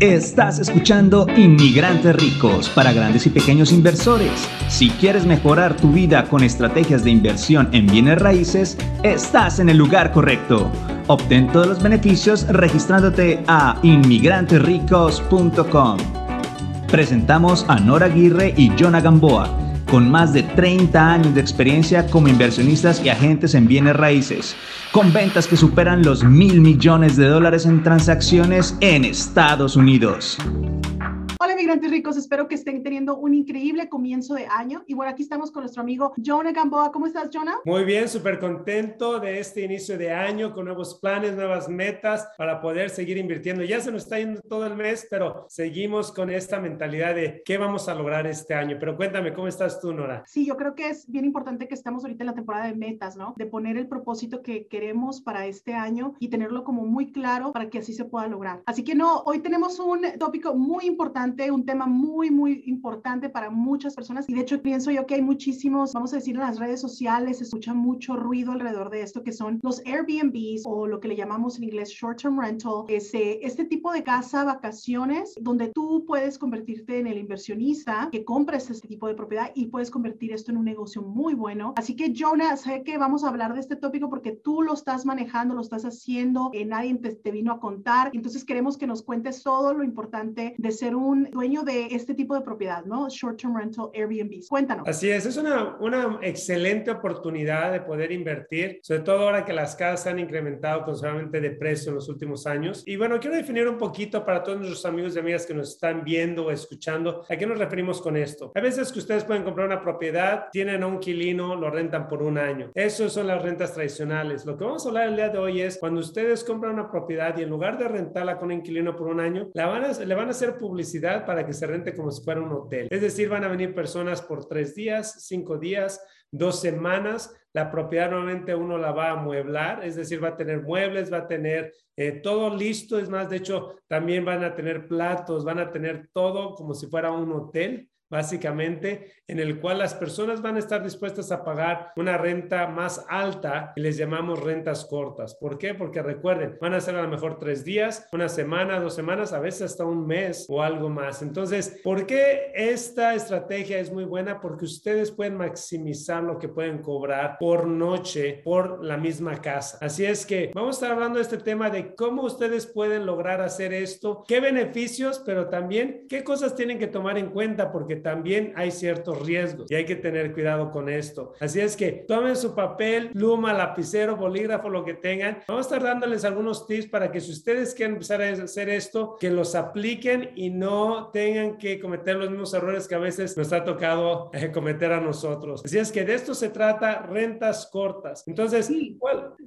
Estás escuchando Inmigrantes Ricos para grandes y pequeños inversores. Si quieres mejorar tu vida con estrategias de inversión en bienes raíces, estás en el lugar correcto. Obtén todos los beneficios registrándote a inmigrantesricos.com. Presentamos a Nora Aguirre y Jonah Gamboa, con más de 30 años de experiencia como inversionistas y agentes en bienes raíces con ventas que superan los mil millones de dólares en transacciones en Estados Unidos. Hola migrantes ricos, espero que estén teniendo un increíble comienzo de año. Y bueno, aquí estamos con nuestro amigo Jonah Gamboa. ¿Cómo estás, Jonah? Muy bien, súper contento de este inicio de año con nuevos planes, nuevas metas para poder seguir invirtiendo. Ya se nos está yendo todo el mes, pero seguimos con esta mentalidad de qué vamos a lograr este año. Pero cuéntame, ¿cómo estás tú, Nora? Sí, yo creo que es bien importante que estemos ahorita en la temporada de metas, ¿no? De poner el propósito que queremos para este año y tenerlo como muy claro para que así se pueda lograr. Así que no, hoy tenemos un tópico muy importante un tema muy, muy importante para muchas personas. Y de hecho, pienso yo que hay muchísimos, vamos a decir, en las redes sociales se escucha mucho ruido alrededor de esto, que son los Airbnbs o lo que le llamamos en inglés short-term rental, ese, este tipo de casa, vacaciones, donde tú puedes convertirte en el inversionista que compres este tipo de propiedad y puedes convertir esto en un negocio muy bueno. Así que, Jonah, sé que vamos a hablar de este tópico porque tú lo estás manejando, lo estás haciendo, eh, nadie te, te vino a contar. Entonces, queremos que nos cuentes todo lo importante de ser un dueño de este tipo de propiedad, ¿no? Short-term rental Airbnb. Cuéntanos. Así es, es una, una excelente oportunidad de poder invertir, sobre todo ahora que las casas han incrementado considerablemente de precio en los últimos años. Y bueno, quiero definir un poquito para todos nuestros amigos y amigas que nos están viendo o escuchando, ¿a qué nos referimos con esto? A veces que ustedes pueden comprar una propiedad, tienen a un quilino, lo rentan por un año. Eso son las rentas tradicionales. Lo que vamos a hablar el día de hoy es cuando ustedes compran una propiedad y en lugar de rentarla con un inquilino por un año, la van a, le van a hacer publicidad para que se rente como si fuera un hotel. Es decir, van a venir personas por tres días, cinco días, dos semanas. La propiedad normalmente uno la va a amueblar, es decir, va a tener muebles, va a tener eh, todo listo. Es más, de hecho, también van a tener platos, van a tener todo como si fuera un hotel básicamente, en el cual las personas van a estar dispuestas a pagar una renta más alta y les llamamos rentas cortas. ¿Por qué? Porque recuerden, van a ser a lo mejor tres días, una semana, dos semanas, a veces hasta un mes o algo más. Entonces, ¿por qué esta estrategia es muy buena? Porque ustedes pueden maximizar lo que pueden cobrar por noche por la misma casa. Así es que vamos a estar hablando de este tema de cómo ustedes pueden lograr hacer esto, qué beneficios, pero también qué cosas tienen que tomar en cuenta, porque también hay ciertos riesgos y hay que tener cuidado con esto. Así es que tomen su papel, pluma, lapicero, bolígrafo, lo que tengan. Vamos a estar dándoles algunos tips para que si ustedes quieren empezar a hacer esto, que los apliquen y no tengan que cometer los mismos errores que a veces nos ha tocado eh, cometer a nosotros. Así es que de esto se trata rentas cortas. Entonces, sí.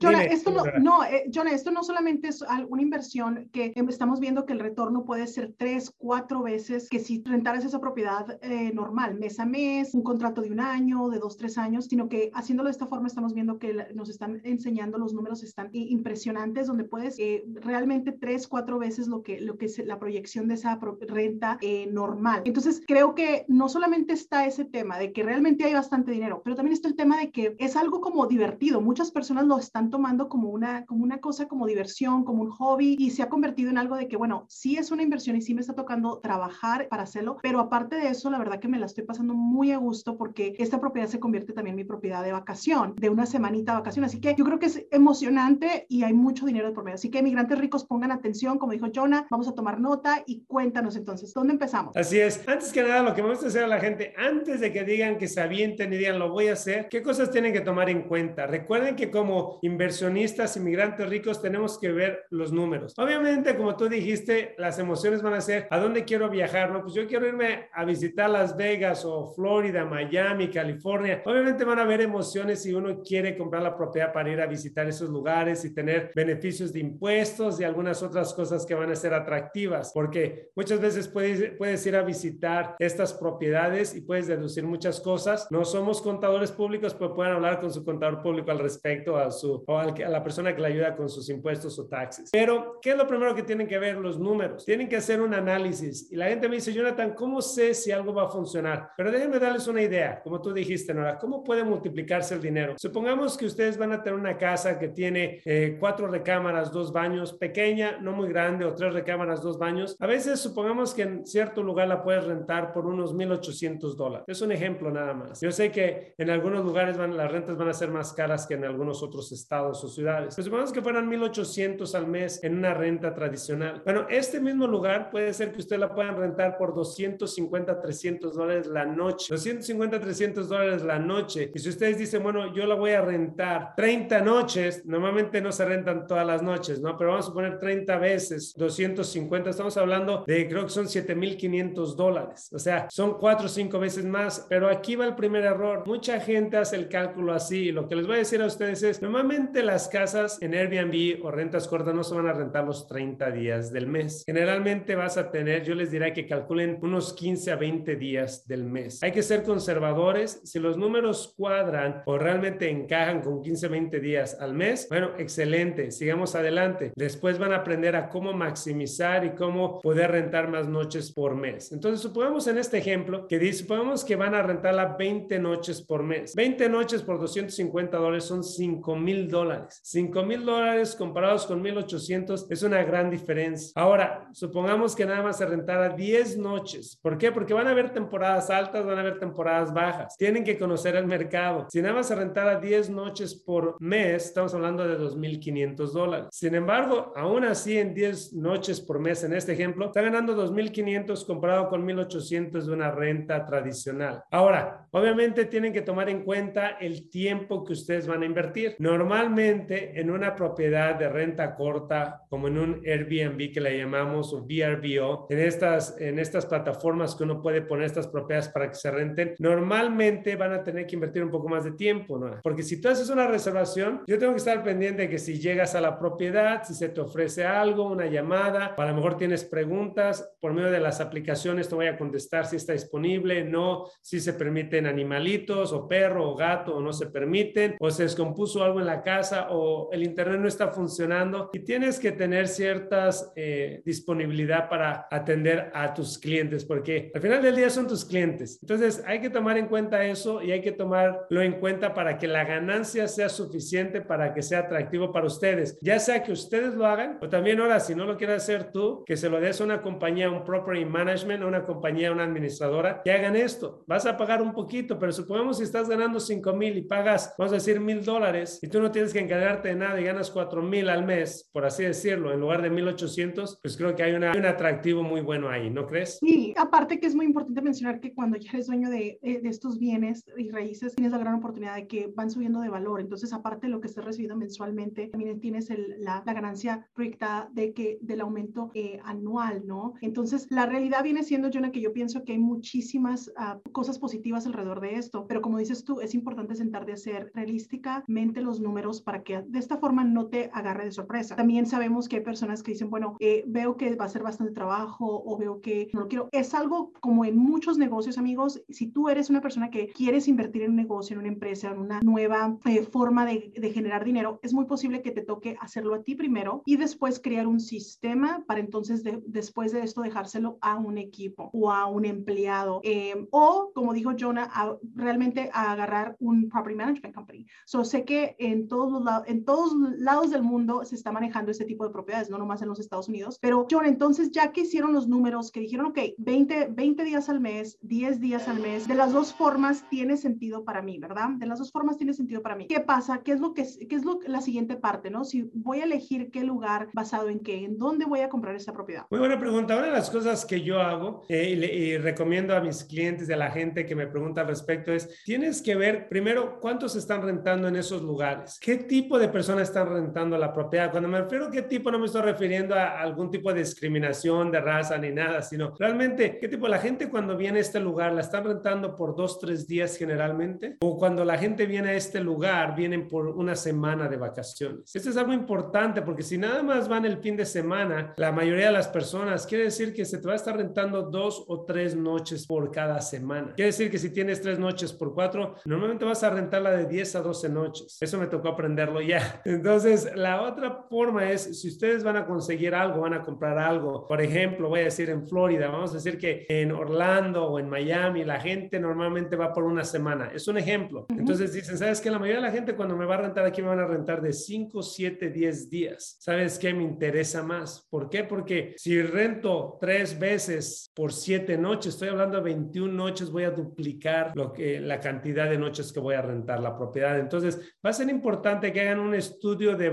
Jonah, esto no, no eh, esto no solamente es una inversión que estamos viendo que el retorno puede ser tres, cuatro veces que si rentaras esa propiedad eh, normal, mes a mes, un contrato de un año, de dos, tres años, sino que haciéndolo de esta forma estamos viendo que nos están enseñando, los números están impresionantes, donde puedes eh, realmente tres, cuatro veces lo que, lo que es la proyección de esa renta eh, normal. Entonces, creo que no solamente está ese tema de que realmente hay bastante dinero, pero también está el tema de que es algo como divertido. Muchas personas lo están tomando como una, como una cosa, como diversión, como un hobby, y se ha convertido en algo de que, bueno, sí es una inversión y sí me está tocando trabajar para hacerlo, pero aparte de eso, la verdad que me la estoy pasando muy a gusto porque esta propiedad se convierte también en mi propiedad de vacación, de una semanita de vacación. Así que yo creo que es emocionante y hay mucho dinero de por medio. Así que migrantes ricos pongan atención, como dijo Jonah, vamos a tomar nota y cuéntanos entonces, ¿dónde empezamos? Así es. Antes que nada, lo que me gusta hacer a la gente, antes de que digan que se avienten y digan lo voy a hacer, ¿qué cosas tienen que tomar en cuenta? Recuerden que como inversionistas, inmigrantes ricos, tenemos que ver los números. Obviamente, como tú dijiste, las emociones van a ser, ¿a dónde quiero viajar? No, pues yo quiero irme a visitar Las Vegas o Florida, Miami, California. Obviamente van a haber emociones si uno quiere comprar la propiedad para ir a visitar esos lugares y tener beneficios de impuestos y algunas otras cosas que van a ser atractivas, porque muchas veces puedes, puedes ir a visitar estas propiedades y puedes deducir muchas cosas. No somos contadores públicos, pero pueden hablar con su contador público al respecto, a su o a la persona que le ayuda con sus impuestos o taxes. Pero, ¿qué es lo primero que tienen que ver? Los números. Tienen que hacer un análisis. Y la gente me dice, Jonathan, ¿cómo sé si algo va a funcionar? Pero déjenme darles una idea, como tú dijiste, Nora, ¿cómo puede multiplicarse el dinero? Supongamos que ustedes van a tener una casa que tiene eh, cuatro recámaras, dos baños, pequeña, no muy grande, o tres recámaras, dos baños. A veces supongamos que en cierto lugar la puedes rentar por unos 1.800 dólares. Es un ejemplo nada más. Yo sé que en algunos lugares van, las rentas van a ser más caras que en algunos otros estados o ciudades. Pero supongamos que fueran 1.800 al mes en una renta tradicional. Bueno, este mismo lugar puede ser que usted la puedan rentar por 250, 300 dólares la noche. 250, 300 dólares la noche. Y si ustedes dicen, bueno, yo la voy a rentar 30 noches, normalmente no se rentan todas las noches, ¿no? Pero vamos a poner 30 veces 250, estamos hablando de creo que son 7.500 dólares. O sea, son cuatro o cinco veces más. Pero aquí va el primer error. Mucha gente hace el cálculo así. Lo que les voy a decir a ustedes es, normalmente las casas en Airbnb o rentas cortas no se van a rentar los 30 días del mes. Generalmente vas a tener, yo les diré que calculen unos 15 a 20 días del mes. Hay que ser conservadores. Si los números cuadran o realmente encajan con 15 a 20 días al mes, bueno, excelente. Sigamos adelante. Después van a aprender a cómo maximizar y cómo poder rentar más noches por mes. Entonces, supongamos en este ejemplo que dice, supongamos que van a rentarla 20 noches por mes. 20 noches por 250 dólares son 5 mil dólares. 5 mil dólares comparados con 1800 es una gran diferencia. Ahora, supongamos que nada más se rentara 10 noches. ¿Por qué? Porque van a haber temporadas altas, van a haber temporadas bajas. Tienen que conocer el mercado. Si nada más se rentara 10 noches por mes, estamos hablando de 2.500 dólares. Sin embargo, aún así en 10 noches por mes en este ejemplo, está ganando 2.500 comparado con 1.800 de una renta tradicional. Ahora, obviamente tienen que tomar en cuenta el tiempo que ustedes van a invertir. Normalmente en una propiedad de renta corta, como en un Airbnb que le llamamos o VRBO, en estas, en estas plataformas que uno puede poner estas propiedades para que se renten, normalmente van a tener que invertir un poco más de tiempo, ¿no? Porque si tú haces una reservación, yo tengo que estar pendiente de que si llegas a la propiedad, si se te ofrece algo, una llamada, a lo mejor tienes preguntas, por medio de las aplicaciones te voy a contestar si está disponible, no, si se permiten animalitos o perro o gato o no se permiten, o se descompuso algo en la casa o el internet no está funcionando y tienes que tener ciertas eh, disponibilidad para atender a tus clientes, porque al final del día son tus clientes. Entonces hay que tomar en cuenta eso y hay que tomarlo en cuenta para que la ganancia sea suficiente para que sea atractivo para ustedes, ya sea que ustedes lo hagan o también ahora si no lo quieres hacer tú, que se lo des a una compañía, un property management, una compañía, una administradora, que hagan esto. Vas a pagar un poquito, pero supongamos si estás ganando 5 mil y pagas, vamos a decir, mil dólares y tú no tienes que encargarte de nada y ganas 4 mil al mes, por así decirlo, en lugar de 1800, pues creo que hay una, un atractivo muy bueno ahí, ¿no crees? Sí, aparte que es muy importante mencionar que cuando ya eres dueño de, eh, de estos bienes y raíces, tienes la gran oportunidad de que van subiendo de valor. Entonces, aparte de lo que estés recibiendo mensualmente, también tienes el, la, la, ganancia proyectada de que, del aumento eh, anual, ¿no? Entonces, la realidad viene siendo, Jonah, que yo pienso que hay muchísimas uh, cosas positivas alrededor de esto, pero como dices tú, es importante sentar de hacer realísticamente los números para que de esta forma no te agarre de sorpresa. También sabemos que hay personas que dicen, bueno, eh, veo que va a ser bastante trabajo o veo que no lo quiero. Es algo como en muchos negocios, amigos, si tú eres una persona que quieres invertir en un negocio, en una empresa, en una nueva eh, forma de, de generar dinero, es muy posible que te toque hacerlo a ti primero y después crear un sistema para entonces de, después de esto dejárselo a un equipo o a un empleado eh, o como dijo Jonah a, realmente a agarrar un property management company. So sé que en todos los lados en todos lados del mundo se está manejando este tipo de propiedades, no nomás en los Estados Unidos, pero Jonah, entonces ya que hicieron los números que dijeron, ok, 20, 20 días al mes, 10 días al mes, de las dos formas tiene sentido para mí, ¿verdad? De las dos formas tiene sentido para mí. ¿Qué pasa? ¿Qué es lo que qué es lo la siguiente parte, ¿no? Si voy a elegir qué lugar basado en qué, en dónde voy a comprar esta propiedad. Muy buena pregunta. Una de las cosas que yo hago eh, y, le, y, recomiendo a mis clientes y a la gente que me pregunta al respecto es, tienes que ver primero cuántos están rentando en esos lugares, qué tipo de personas están rentando la propiedad. Cuando me refiero a qué tipo, no me estoy refiriendo a algún tipo de discriminación de raza ni nada, sino realmente qué tipo, la gente cuando viene a este lugar la están rentando por dos, tres días generalmente, o cuando la gente viene a este lugar, vienen por una semana de vacaciones. Esto es algo importante porque si nada más van el fin de semana, la mayoría de las personas, quiere decir que se te va a estar rentando dos o tres noches por cada semana. Quiere decir que si tienes tres noches por cuatro, normalmente vas a rentarla de 10 a 12 noches. Eso me tocó aprenderlo ya. Entonces, la otra forma es, si ustedes van a conseguir algo, van a comprar algo. Por ejemplo, voy a decir en Florida, vamos a decir que en Orlando o en Miami la gente normalmente va por una semana. Es un ejemplo. Entonces dicen, ¿sabes qué? La mayoría de la gente cuando me va a rentar aquí me van a rentar de 5, 7, 10 días. ¿Sabes qué? Me interesa más. ¿Por qué? Porque si rento tres veces por siete noches, estoy hablando de 21 noches, voy a duplicar lo que, la cantidad de noches que voy a rentar la propiedad. Entonces, va a ser importante que hagan un estudio de,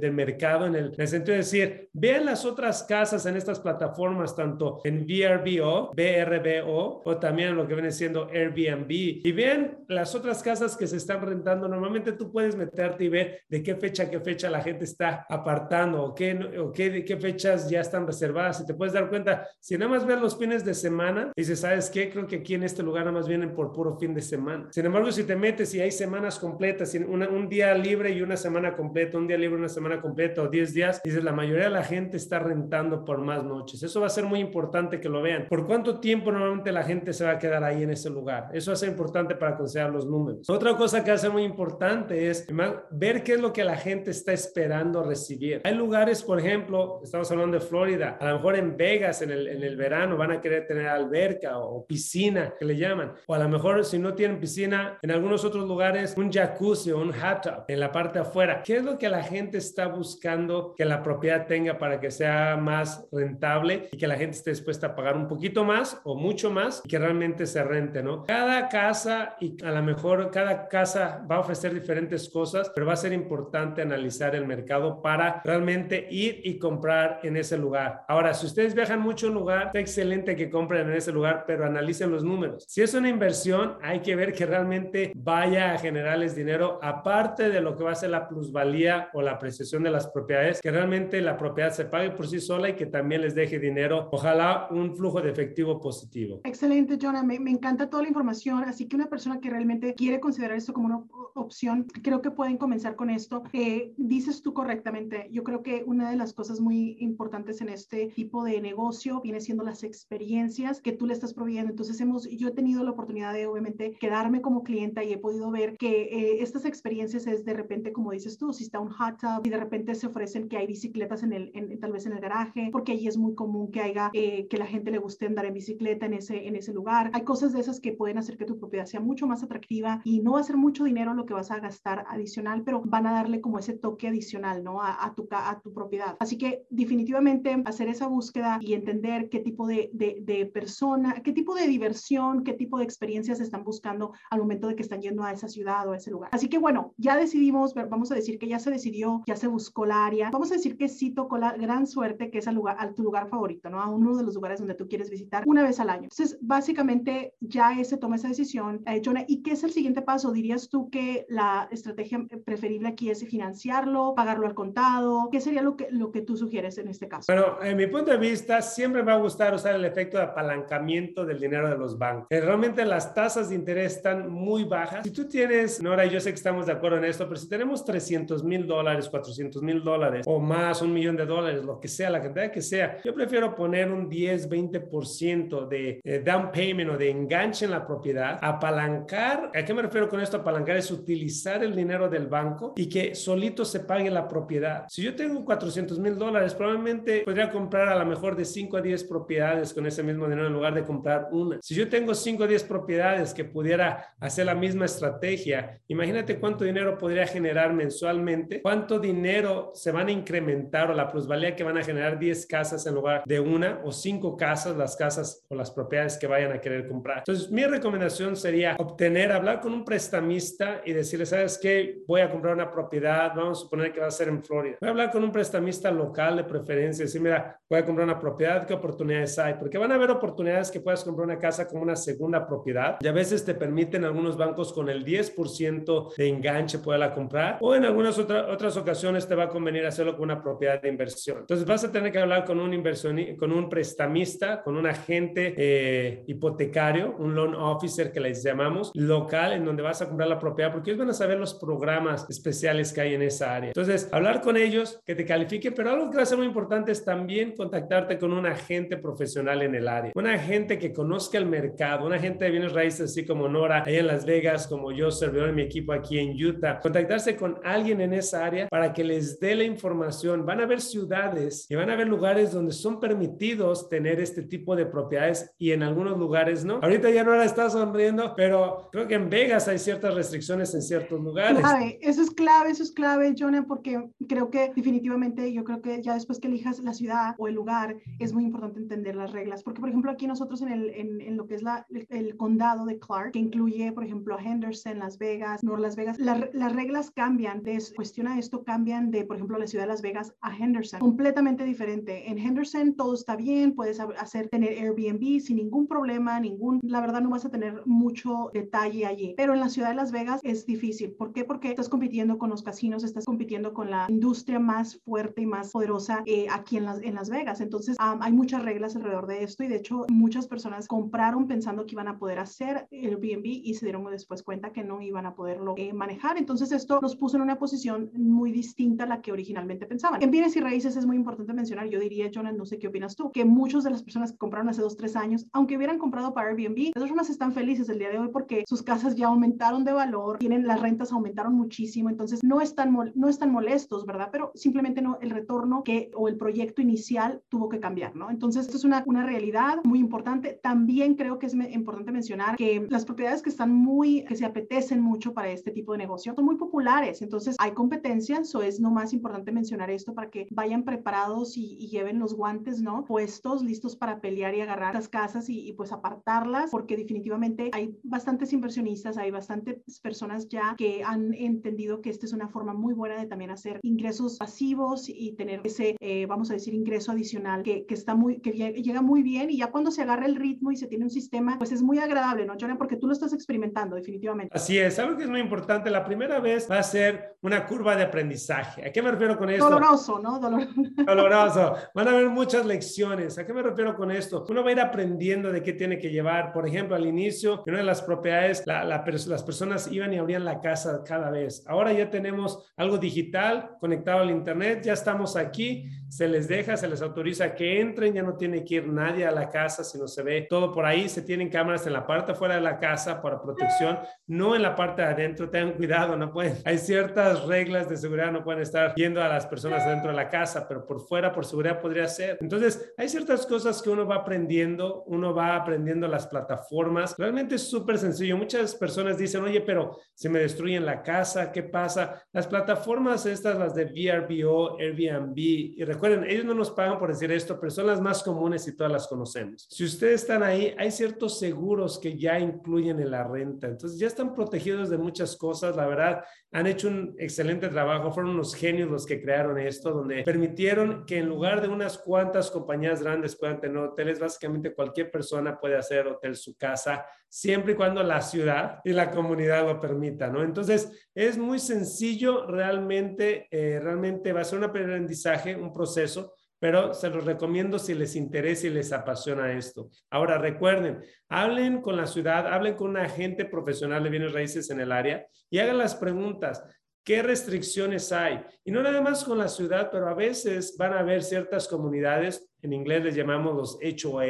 de, mercado en el, en el sentido de decir, vean las otras casas en estas plataformas, tanto en VRBO, BRBO, o también lo que viene siendo Airbnb, y vean las otras casas que se están rentando. Normalmente tú puedes meterte y ver de qué fecha a qué fecha la gente está apartando o qué, o qué, de qué fechas ya están reservadas. Y te puedes dar cuenta, si nada más ves los fines de semana, dices, ¿sabes qué? Creo que aquí en este lugar nada más vienen por puro fin de semana. Sin embargo, si te metes y hay semanas completas, un día libre y una semana completa, un día libre una semana completa o 10 días, dices, la mayoría de la gente está rentando por más noches. Eso va a ser muy importante que lo vean. ¿Por cuánto tiempo normalmente la gente se va a quedar ahí en ese lugar? Eso ser importante para considerar los números. Otra cosa que ser muy importante es ver qué es lo que la gente está esperando recibir. Hay lugares, por ejemplo, estamos hablando de Florida, a lo mejor en Vegas en el, en el verano van a querer tener alberca o piscina, que le llaman. O a lo mejor si no tienen piscina, en algunos otros lugares un jacuzzi o un hot tub en la parte afuera. ¿Qué es lo que la gente está buscando que la propiedad tenga para que sea más rentable y que la gente esté dispuesta a pagar un poquito más o mucho más que realmente se rente, ¿no? Cada casa y a lo mejor cada casa va a ofrecer diferentes cosas, pero va a ser importante analizar el mercado para realmente ir y comprar en ese lugar. Ahora, si ustedes viajan mucho a un lugar, está excelente que compren en ese lugar, pero analicen los números. Si es una inversión, hay que ver que realmente vaya a generarles dinero, aparte de lo que va a ser la plusvalía o la apreciación de las propiedades, que realmente la propiedad se pague por sí sola y que también les deje dinero, ojalá un flujo de efectivo positivo. Excelente, Jonah, me, me encanta toda la información, así que una persona que realmente quiere considerar esto como una opción, creo que pueden comenzar con esto. Eh, dices tú correctamente, yo creo que una de las cosas muy importantes en este tipo de negocio viene siendo las experiencias que tú le estás proveyendo. Entonces, hemos, yo he tenido la oportunidad de, obviamente, quedarme como clienta y he podido ver que eh, estas experiencias es de repente, como dices tú, si está un hot tub y de repente se ofrecen que hay bicicletas en el, en, tal vez en el garaje, porque allí es muy común que haya, eh, que la gente le guste andar en bicicleta en ese, en ese lugar. Hay cosas de esas que pueden hacer que tu propiedad sea mucho más atractiva y no va a ser mucho dinero lo que vas a gastar adicional, pero van a darle como ese toque adicional, ¿no? A, a tu, a tu propiedad. Así que definitivamente hacer esa búsqueda y entender qué tipo de, de, de persona, qué tipo de diversión, qué tipo de experiencias están buscando al momento de que están yendo a esa ciudad o a ese lugar. Así que bueno, ya decidimos, vamos a decir que ya se decidió, ya se buscó la área. Vamos a decir que sí tocó la gran suerte que es al lugar, a tu lugar favorito, ¿no? A uno de los lugares donde tú quieres visitar una vez al año. Entonces, básicamente ya se toma esa decisión. Eh, Jonah, ¿y qué es el siguiente paso? ¿Dirías tú que la estrategia preferible aquí es financiarlo, pagarlo al contado? ¿Qué sería lo que, lo que tú sugieres en este caso? Bueno, en mi punto de vista, siempre me va a gustar usar el efecto de apalancamiento del dinero de los bancos. Eh, realmente las tasas de interés están muy bajas. Si tú tienes, Nora, yo sé que estamos de acuerdo en esto, pero si tenemos 300 mil dólares, 400 mil dólares o más, un millón de dólares, lo que sea, la cantidad que sea, yo prefiero poner un 10, 20% de eh, down payment o de enganche en la propiedad, apalancar. ¿A qué me refiero con esto? Apalancar es utilizar el dinero del banco y que solito se pague la propiedad. Si yo tengo 400 mil dólares, probablemente podría comprar a lo mejor de 5 a 10 propiedades con ese mismo dinero en lugar de comprar una. Si yo tengo 5 o 10 propiedades que pudiera hacer la misma estrategia, imagínate cuánto dinero podría generar mensualmente, cuánto dinero se van a incrementar o la plusvalía que van a generar 10 casas en lugar de una o 5 casas, las casas o las propiedades que vayan a querer comprar. Entonces, mi recomendación sería obtener, hablar con un prestamista y decirle, ¿sabes qué? Voy a comprar una propiedad, vamos a suponer que va a ser en Florida. Voy a hablar con un prestamista local de preferencia, decir, mira, voy a comprar una propiedad, ¿qué oportunidades hay? Porque van a haber oportunidades que puedas comprar una casa como una segunda propiedad y a veces te permiten algunos bancos con el 10% de enganche poderla comprar o en algunas otras ocasiones te va a convenir hacerlo con una propiedad de inversión. Entonces vas a tener que hablar con un inversión, con un prestamista, con un agente eh, hipotecario, un loan officer que les llamamos, local, en donde vas a comprar la propiedad, porque ellos van a saber los programas especiales que hay en esa área. Entonces, hablar con ellos, que te califique, pero algo que va a ser muy importante es también contactarte con un agente profesional en el área, un agente que conozca el mercado, un agente de bienes raíces así como Nora, allá en Las Vegas, como yo, servidor de mi equipo aquí en Utah, contactarse con alguien en esa área para que les dé la información. Van a haber ciudades y van a haber lugares donde son permitidos tener este tipo de propiedades y en algunos lugares no. Ahorita ya Nora está sonriendo, pero creo que en Vegas hay ciertas restricciones en ciertos lugares. Clave, eso es clave, eso es clave, Jonah, porque creo que definitivamente yo creo que ya después que elijas la ciudad o el lugar, es muy importante entender las reglas. Porque, por ejemplo, aquí nosotros en, el, en, en lo que es la, el, condado de Clark, que incluye, por ejemplo, a Henderson, Las Vegas, North Las Vegas, las reglas cambian, de cuestión a esto, cambian de, por ejemplo, la ciudad de Las Vegas a Henderson. Completamente diferente. En Henderson todo está bien, puedes hacer, tener Airbnb sin ningún problema, ningún, la verdad no vas a tener mucho detalle allí. Pero en la ciudad de Las Vegas es difícil. ¿Por qué? Porque estás compitiendo con los casinos, estás compitiendo con la industria más fuerte y más poderosa eh, aquí en Las, en Las Vegas. Entonces, hay muchas reglas alrededor de esto y de hecho muchas personas compraron pensando que iban a poder hacer el Airbnb y se dieron después cuenta que no iban a poderlo eh, manejar. Entonces, esto nos puso en una posición muy distinta a la que originalmente pensaban. En bienes y raíces es muy importante mencionar, yo diría, Jonathan, no sé qué opinas tú, que muchas de las personas que compraron hace dos, tres años, aunque hubieran comprado para Airbnb, las personas están felices el día de hoy porque sus casas ya aumentaron de valor, tienen las rentas aumentaron muchísimo, entonces no están, no están molestos, ¿verdad? Pero simplemente no, el retorno que o el proyecto inicial tuvo que cambiar, ¿no? Entonces, esto es una, una realidad muy importante. También creo que es importante mencionar que las propiedades que están muy, que se apetecen mucho para este tipo de negocio son muy populares, entonces hay competencia, eso es no más importante mencionar esto para que vayan preparados y, lleven los guantes, ¿no? Puestos, listos para pelear y agarrar las casas y, y pues apartarlas, porque definitivamente hay bastantes inversionistas, hay bastantes personas ya que han entendido que esta es una forma muy buena de también hacer ingresos pasivos y tener ese, eh, vamos a decir, ingreso adicional que, que está muy, que llega muy bien y ya cuando se agarra el ritmo y se tiene un sistema, pues es muy agradable, ¿no, Jonah? Porque tú lo estás experimentando definitivamente. Así es, algo que es muy importante, la primera vez va a ser una curva de aprendizaje. ¿A qué me refiero con esto? Doloroso, ¿no? Doloroso. Van a haber muchas lecciones. ¿A qué me refiero con esto? Uno va a ir aprendiendo de qué tiene que llevar. Por ejemplo, al inicio, en una de las propiedades, la, las personas iban y abrían la casa cada vez. Ahora ya tenemos algo digital conectado al Internet, ya estamos aquí se les deja, se les autoriza que entren, ya no tiene que ir nadie a la casa, sino se ve todo por ahí, se tienen cámaras en la parte afuera de la casa para protección, no en la parte de adentro, tengan cuidado, no pueden, hay ciertas reglas de seguridad, no pueden estar viendo a las personas dentro de la casa, pero por fuera, por seguridad podría ser. Entonces, hay ciertas cosas que uno va aprendiendo, uno va aprendiendo las plataformas, realmente es súper sencillo, muchas personas dicen, oye, pero se me destruyen la casa, ¿qué pasa? Las plataformas estas, las de VRBO, Airbnb, y recuerden, ellos no nos pagan por decir esto, pero son las más comunes y todas las conocemos. Si ustedes están ahí, hay ciertos seguros que ya incluyen en la renta. Entonces ya están protegidos de muchas cosas. La verdad, han hecho un excelente trabajo. Fueron unos genios los que crearon esto, donde permitieron que en lugar de unas cuantas compañías grandes puedan tener hoteles, básicamente cualquier persona puede hacer hotel su casa, siempre y cuando la ciudad y la comunidad lo permitan, ¿no? Entonces, es muy sencillo, realmente, eh, realmente va a ser un aprendizaje, un proceso, pero se los recomiendo si les interesa y les apasiona esto. Ahora, recuerden, hablen con la ciudad, hablen con un agente profesional de bienes raíces en el área y hagan las preguntas. ¿Qué restricciones hay? Y no nada más con la ciudad, pero a veces van a haber ciertas comunidades, en inglés les llamamos los HOA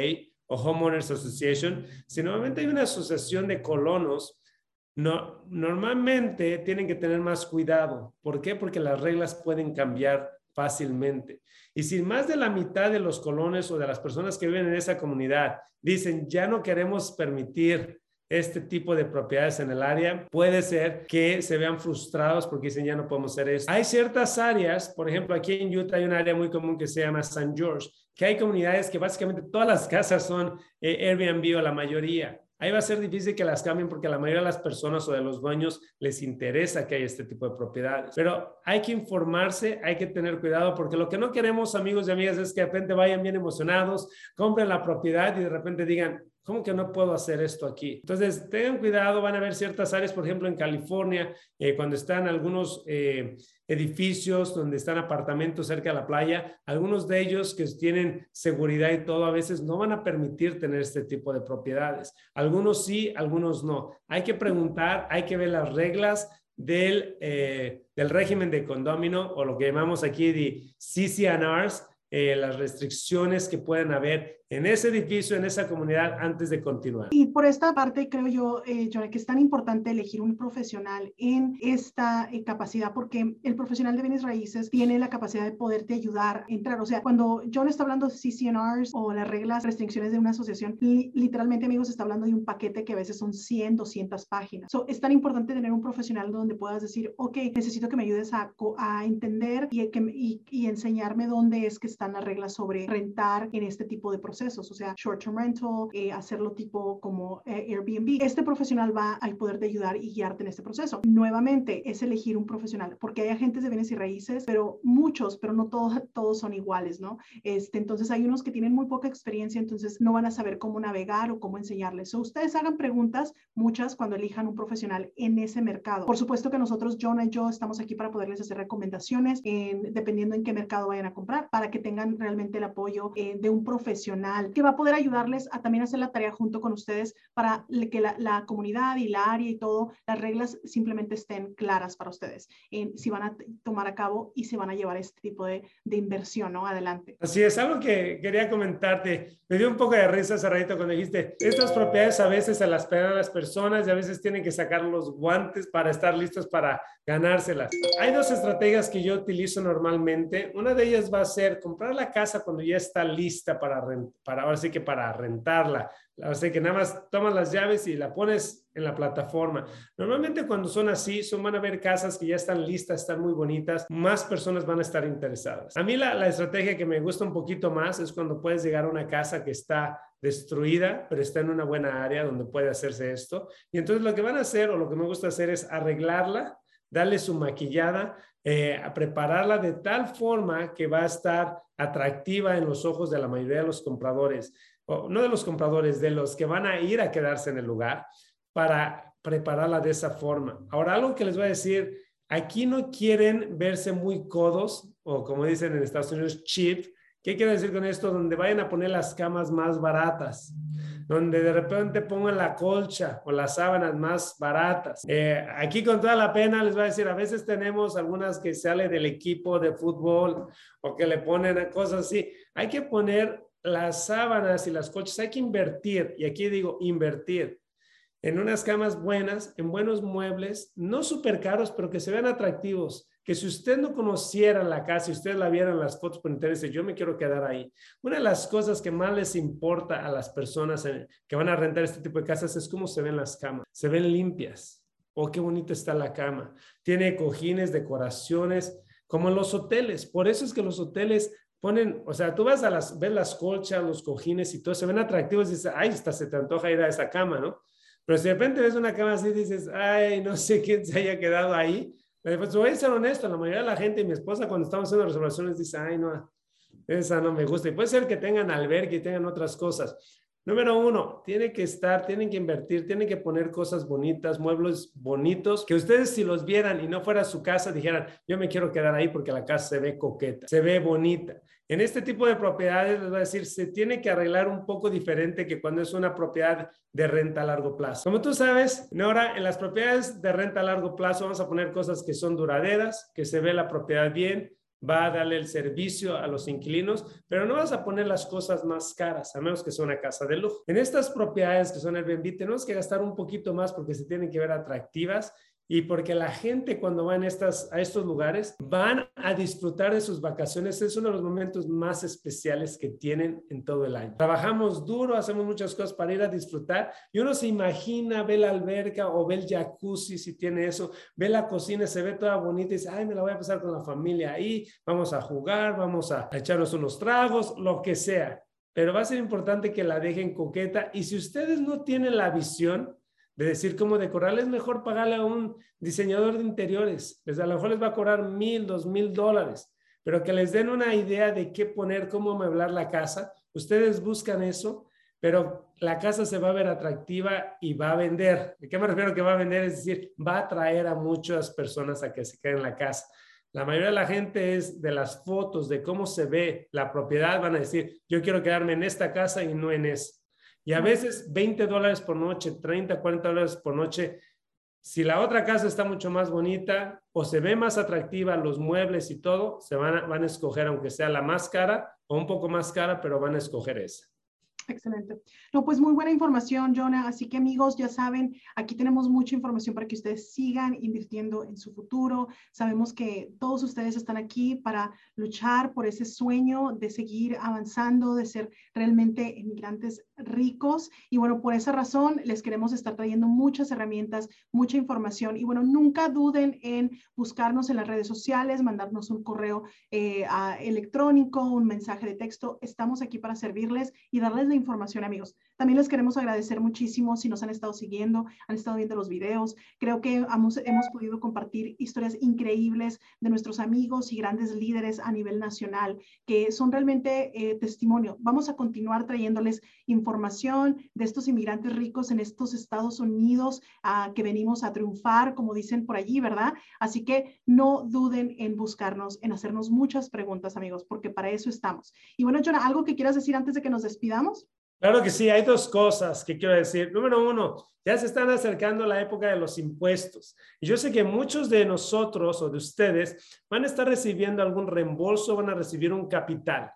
o Homeowners Association. Si normalmente hay una asociación de colonos, no, normalmente tienen que tener más cuidado. ¿Por qué? Porque las reglas pueden cambiar fácilmente. Y si más de la mitad de los colones o de las personas que viven en esa comunidad dicen, ya no queremos permitir este tipo de propiedades en el área, puede ser que se vean frustrados porque dicen ya no podemos hacer eso. Hay ciertas áreas, por ejemplo, aquí en Utah hay un área muy común que se llama St. George, que hay comunidades que básicamente todas las casas son eh, Airbnb o la mayoría. Ahí va a ser difícil que las cambien porque a la mayoría de las personas o de los dueños les interesa que haya este tipo de propiedades. Pero hay que informarse, hay que tener cuidado porque lo que no queremos, amigos y amigas, es que de repente vayan bien emocionados, compren la propiedad y de repente digan, ¿Cómo que no puedo hacer esto aquí? Entonces, tengan cuidado, van a haber ciertas áreas, por ejemplo, en California, eh, cuando están algunos eh, edificios, donde están apartamentos cerca de la playa, algunos de ellos que tienen seguridad y todo, a veces no van a permitir tener este tipo de propiedades. Algunos sí, algunos no. Hay que preguntar, hay que ver las reglas, del, eh, del régimen de condomino o lo que llamamos aquí de CCNRs, eh, las restricciones que pueden haber en ese edificio, en esa comunidad, antes de continuar. Y por esta parte, creo yo, eh, que es tan importante elegir un profesional en esta eh, capacidad, porque el profesional de bienes raíces tiene la capacidad de poderte ayudar a entrar. O sea, cuando John está hablando de CCNRs o las reglas, restricciones de una asociación, literalmente, amigos, está hablando de un paquete que a veces son 100, 200 páginas. So, es tan importante tener un profesional donde puedas decir, ok, necesito que me ayudes a, a entender y, que, y, y enseñarme dónde es que están las reglas sobre rentar en este tipo de procesos o sea, short-term rental, eh, hacerlo tipo como eh, Airbnb. Este profesional va a poder ayudar y guiarte en este proceso. Nuevamente, es elegir un profesional, porque hay agentes de bienes y raíces, pero muchos, pero no todos, todos son iguales, ¿no? Este, entonces, hay unos que tienen muy poca experiencia, entonces no van a saber cómo navegar o cómo enseñarles. O ustedes hagan preguntas, muchas, cuando elijan un profesional en ese mercado. Por supuesto que nosotros, John y yo, estamos aquí para poderles hacer recomendaciones, en, dependiendo en qué mercado vayan a comprar, para que tengan realmente el apoyo eh, de un profesional que va a poder ayudarles a también hacer la tarea junto con ustedes para que la, comunidad y la área y todo, las reglas simplemente estén claras para ustedes, si van a tomar a cabo y si van a llevar este tipo de, de inversión, ¿no? Adelante. Así es, algo que quería comentarte, me dio un poco de risa hace ratito cuando dijiste, estas propiedades a veces se las pegan a las personas y a veces tienen que sacar los guantes para estar listos para ganárselas. Hay dos estrategias que yo utilizo normalmente. Una de ellas va a ser comprar la casa cuando ya está lista para rentar para ahora sí que para rentarla. Así que nada más tomas las llaves y la pones en la plataforma. Normalmente cuando son así, son van a ver casas que ya están listas, están muy bonitas, más personas van a estar interesadas. A mí la, la estrategia que me gusta un poquito más es cuando puedes llegar a una casa que está destruida, pero está en una buena área donde puede hacerse esto. Y entonces lo que van a hacer o lo que me gusta hacer es arreglarla, darle su maquillada, eh, a prepararla de tal forma que va a estar atractiva en los ojos de la mayoría de los compradores, o no de los compradores, de los que van a ir a quedarse en el lugar, para prepararla de esa forma. Ahora, algo que les voy a decir, aquí no quieren verse muy codos, o como dicen en Estados Unidos, cheap. ¿Qué quiero decir con esto? Donde vayan a poner las camas más baratas donde de repente pongan la colcha o las sábanas más baratas. Eh, aquí con toda la pena les voy a decir, a veces tenemos algunas que sale del equipo de fútbol o que le ponen cosas así. Hay que poner las sábanas y las colchas, hay que invertir, y aquí digo invertir, en unas camas buenas, en buenos muebles, no súper caros, pero que se vean atractivos que si usted no conociera la casa, y usted la viera en las fotos por interés, yo me quiero quedar ahí. Una de las cosas que más les importa a las personas eh, que van a rentar este tipo de casas es cómo se ven las camas. Se ven limpias. Oh, qué bonita está la cama. Tiene cojines, decoraciones, como en los hoteles. Por eso es que los hoteles ponen, o sea, tú vas a las, ves las colchas, los cojines y todo, se ven atractivos y dices, ay, hasta se te antoja ir a esa cama, ¿no? Pero si de repente ves una cama así, dices, ay, no sé quién se haya quedado ahí, pues voy a ser honesto, la mayoría de la gente, mi esposa cuando estamos haciendo reservaciones dice, ay, no, esa no me gusta. Y puede ser que tengan albergue y tengan otras cosas. Número uno, tiene que estar, tienen que invertir, tienen que poner cosas bonitas, muebles bonitos, que ustedes si los vieran y no fuera su casa, dijeran, yo me quiero quedar ahí porque la casa se ve coqueta, se ve bonita. En este tipo de propiedades, les voy a decir, se tiene que arreglar un poco diferente que cuando es una propiedad de renta a largo plazo. Como tú sabes, Nora, en las propiedades de renta a largo plazo vamos a poner cosas que son duraderas, que se ve la propiedad bien, va a darle el servicio a los inquilinos, pero no vas a poner las cosas más caras, a menos que sea una casa de lujo. En estas propiedades que son Airbnb, tenemos que gastar un poquito más porque se tienen que ver atractivas y porque la gente cuando va estas, a estos lugares van a disfrutar de sus vacaciones. Es uno de los momentos más especiales que tienen en todo el año. Trabajamos duro, hacemos muchas cosas para ir a disfrutar y uno se imagina, ve la alberca o ve el jacuzzi si tiene eso, ve la cocina, se ve toda bonita y dice, ay, me la voy a pasar con la familia ahí, vamos a jugar, vamos a echarnos unos tragos, lo que sea. Pero va a ser importante que la dejen coqueta y si ustedes no tienen la visión, de decir cómo decorar, es mejor pagarle a un diseñador de interiores. Pues a lo mejor les va a cobrar mil, dos mil dólares, pero que les den una idea de qué poner, cómo amueblar la casa. Ustedes buscan eso, pero la casa se va a ver atractiva y va a vender. ¿De qué me refiero que va a vender? Es decir, va a atraer a muchas personas a que se queden en la casa. La mayoría de la gente es de las fotos, de cómo se ve la propiedad, van a decir, yo quiero quedarme en esta casa y no en esa. Y a veces 20 dólares por noche, 30, 40 dólares por noche Si la otra casa está mucho más bonita o se ve más atractiva, los muebles y todo, se van a, van a escoger, aunque sea la más cara o un poco más cara, pero van a escoger esa. Excelente. No, pues muy buena información, Jonah. Así que amigos, ya saben, aquí tenemos mucha información para que ustedes sigan invirtiendo en su futuro. Sabemos que todos ustedes están aquí para luchar por ese sueño de seguir avanzando, de ser realmente inmigrantes ricos. Y bueno, por esa razón les queremos estar trayendo muchas herramientas, mucha información. Y bueno, nunca duden en buscarnos en las redes sociales, mandarnos un correo eh, electrónico, un mensaje de texto. Estamos aquí para servirles y darles la información, amigos. También les queremos agradecer muchísimo si nos han estado siguiendo, han estado viendo los videos. Creo que hemos, podido compartir historias increíbles de nuestros amigos y grandes líderes a nivel nacional, que son realmente eh, testimonio. Vamos a continuar trayéndoles información de estos inmigrantes ricos en estos Estados Unidos que venimos a triunfar, como dicen por allí, ¿verdad? Así que no duden en buscarnos, en hacernos muchas preguntas, amigos, porque para eso estamos. Y bueno, Jonah, ¿algo que quieras decir antes de que nos despidamos? Claro que sí, hay dos cosas que quiero decir. Número uno, ya se están acercando la época de los impuestos. Y yo sé que muchos de nosotros o de ustedes van a estar recibiendo algún reembolso, van a recibir un capital.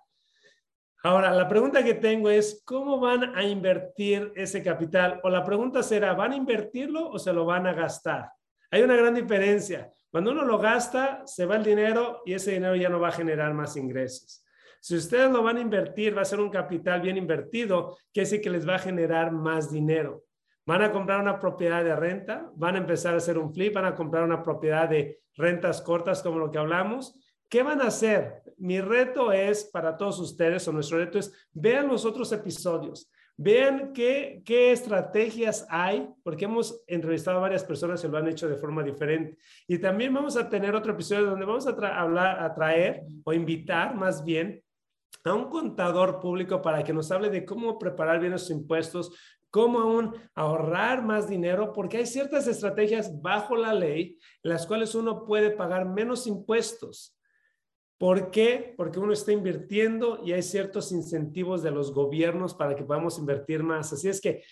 Ahora, la pregunta que tengo es, ¿cómo van a invertir ese capital? O la pregunta será, ¿van a invertirlo o se lo van a gastar? Hay una gran diferencia. Cuando uno lo gasta, se va el dinero y ese dinero ya no va a generar más ingresos. Si ustedes lo van a invertir, va a ser un capital bien invertido, que es el que les va a generar más dinero. Van a comprar una propiedad de renta, van a empezar a hacer un flip, van a comprar una propiedad de rentas cortas como lo que hablamos. ¿Qué van a hacer? Mi reto es para todos ustedes, o nuestro reto es, vean los otros episodios, vean qué, qué estrategias hay, porque hemos entrevistado a varias personas y lo han hecho de forma diferente. Y también vamos a tener otro episodio donde vamos a hablar, a traer o invitar más bien a un contador público para que nos hable de cómo preparar bien los impuestos, cómo aún ahorrar más dinero, porque hay ciertas estrategias bajo la ley en las cuales uno puede pagar menos impuestos. ¿Por qué? Porque uno está invirtiendo y hay ciertos incentivos de los gobiernos para que podamos invertir más. Así es que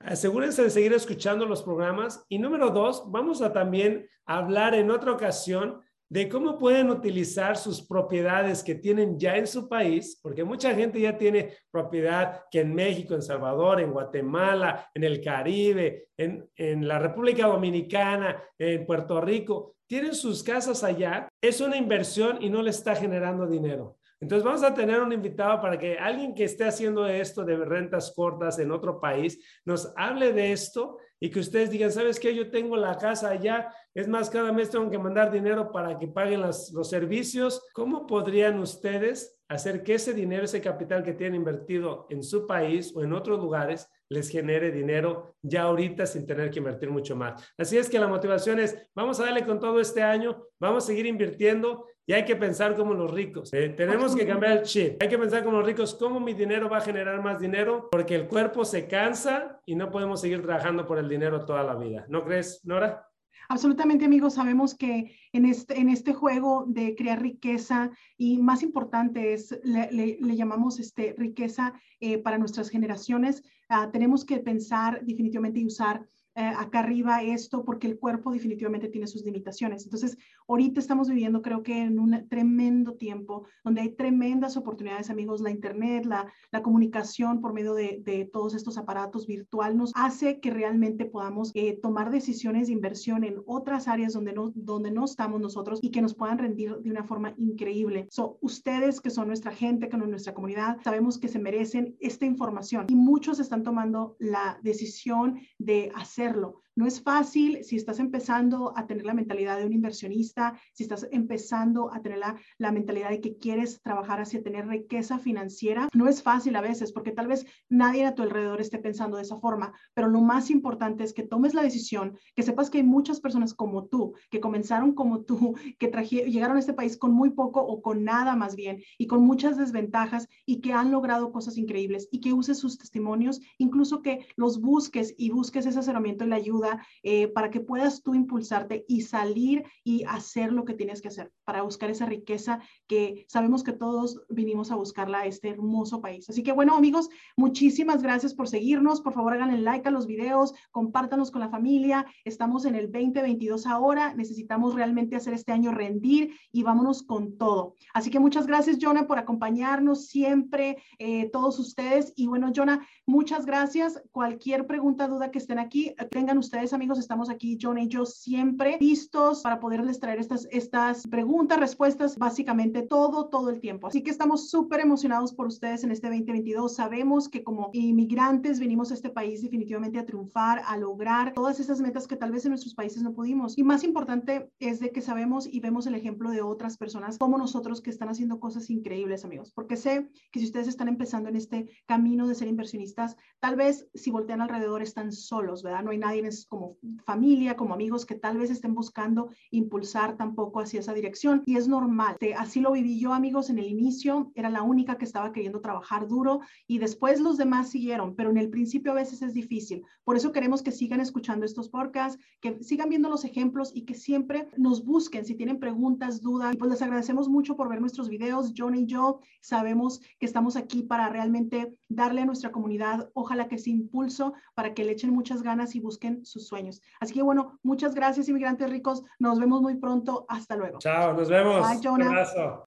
asegúrense de seguir escuchando los programas. Y número dos, vamos a también hablar en otra ocasión de cómo pueden utilizar sus propiedades que tienen ya en su país, porque mucha gente ya tiene propiedad que en México, en Salvador, en Guatemala, en el Caribe, en, en la República Dominicana, en Puerto Rico, tienen sus casas allá, es una inversión y no le está generando dinero. Entonces vamos a tener un invitado para que alguien que esté haciendo esto de rentas cortas en otro país nos hable de esto y que ustedes digan, ¿sabes qué? Yo tengo la casa allá, es más, cada mes tengo que mandar dinero para que paguen los servicios. ¿Cómo podrían ustedes hacer que ese dinero, ese capital que tienen invertido en su país o en otros lugares, les genere dinero ya ahorita sin tener que invertir mucho más. Así es que la motivación es, vamos a darle con todo este año, vamos a seguir invirtiendo y hay que pensar como los ricos. Eh, tenemos que cambiar el chip. Hay que pensar como los ricos, cómo mi dinero va a generar más dinero, porque el cuerpo se cansa y no podemos seguir trabajando por el dinero toda la vida. ¿No crees, Nora? Absolutamente, amigos. Sabemos que en este, en este juego de crear riqueza y más importante es, le, llamamos este, riqueza eh, para nuestras generaciones, ah, tenemos que pensar definitivamente y usar eh, acá arriba esto porque el cuerpo definitivamente tiene sus limitaciones. Entonces, ahorita estamos viviendo creo que en un tremendo tiempo donde hay tremendas oportunidades, amigos. La Internet, la, la comunicación por medio de, de, todos estos aparatos virtual nos hace que realmente podamos eh, tomar decisiones de inversión en otras áreas donde no, donde no estamos nosotros y que nos puedan rendir de una forma increíble. So, ustedes que son nuestra gente, que son nuestra comunidad, sabemos que se merecen esta información y muchos están tomando la decisión de hacer hacerlo no es fácil si estás empezando a tener la mentalidad de un inversionista, si estás empezando a tener la, mentalidad de que quieres trabajar hacia tener riqueza financiera. No es fácil a veces porque tal vez nadie a tu alrededor esté pensando de esa forma, pero lo más importante es que tomes la decisión, que sepas que hay muchas personas como tú, que comenzaron como tú, que llegaron a este país con muy poco o con nada más bien y con muchas desventajas y que han logrado cosas increíbles y que uses sus testimonios, incluso que los busques y busques ese asesoramiento y la ayuda eh, para que puedas tú impulsarte y salir y hacer lo que tienes que hacer para buscar esa riqueza que sabemos que todos vinimos a buscarla a este hermoso país. Así que bueno, amigos, muchísimas gracias por seguirnos. Por favor, hagan el like a los videos, compártanos con la familia. Estamos en el 2022 ahora. Necesitamos realmente hacer este año rendir y vámonos con todo. Así que muchas gracias, Jonah, por acompañarnos siempre, eh, todos ustedes. Y bueno, Jonah, muchas gracias. Cualquier pregunta, duda que estén aquí, tengan ustedes, amigos, estamos aquí, Jonah y yo, siempre listos para poderles traer estas, estas preguntas, respuestas, básicamente todo, todo el tiempo. Así que estamos súper emocionados por ustedes en este 2022. Sabemos que como inmigrantes venimos a este país definitivamente a triunfar, a lograr todas esas metas que tal vez en nuestros países no pudimos. Y más importante es de que sabemos y vemos el ejemplo de otras personas como nosotros que están haciendo cosas increíbles, amigos. Porque sé que si ustedes están empezando en este camino de ser inversionistas, tal vez si voltean alrededor están solos, ¿verdad? No hay nadie como familia, como amigos que tal vez estén buscando impulsar tampoco hacia esa dirección. Y es normal. Así lo viví yo, amigos, en el inicio. Era la única que estaba queriendo trabajar duro y después los demás siguieron, pero en el principio a veces es difícil. Por eso queremos que sigan escuchando estos podcasts, que sigan viendo los ejemplos y que siempre nos busquen si tienen preguntas, dudas. Y pues les agradecemos mucho por ver nuestros videos. John y yo sabemos que estamos aquí para realmente darle a nuestra comunidad, ojalá que ese impulso para que le echen muchas ganas y busquen sus sueños. Así que bueno, muchas gracias inmigrantes ricos. Nos vemos muy pronto. Hasta luego. Chao, nos vemos. Bye. Un abrazo.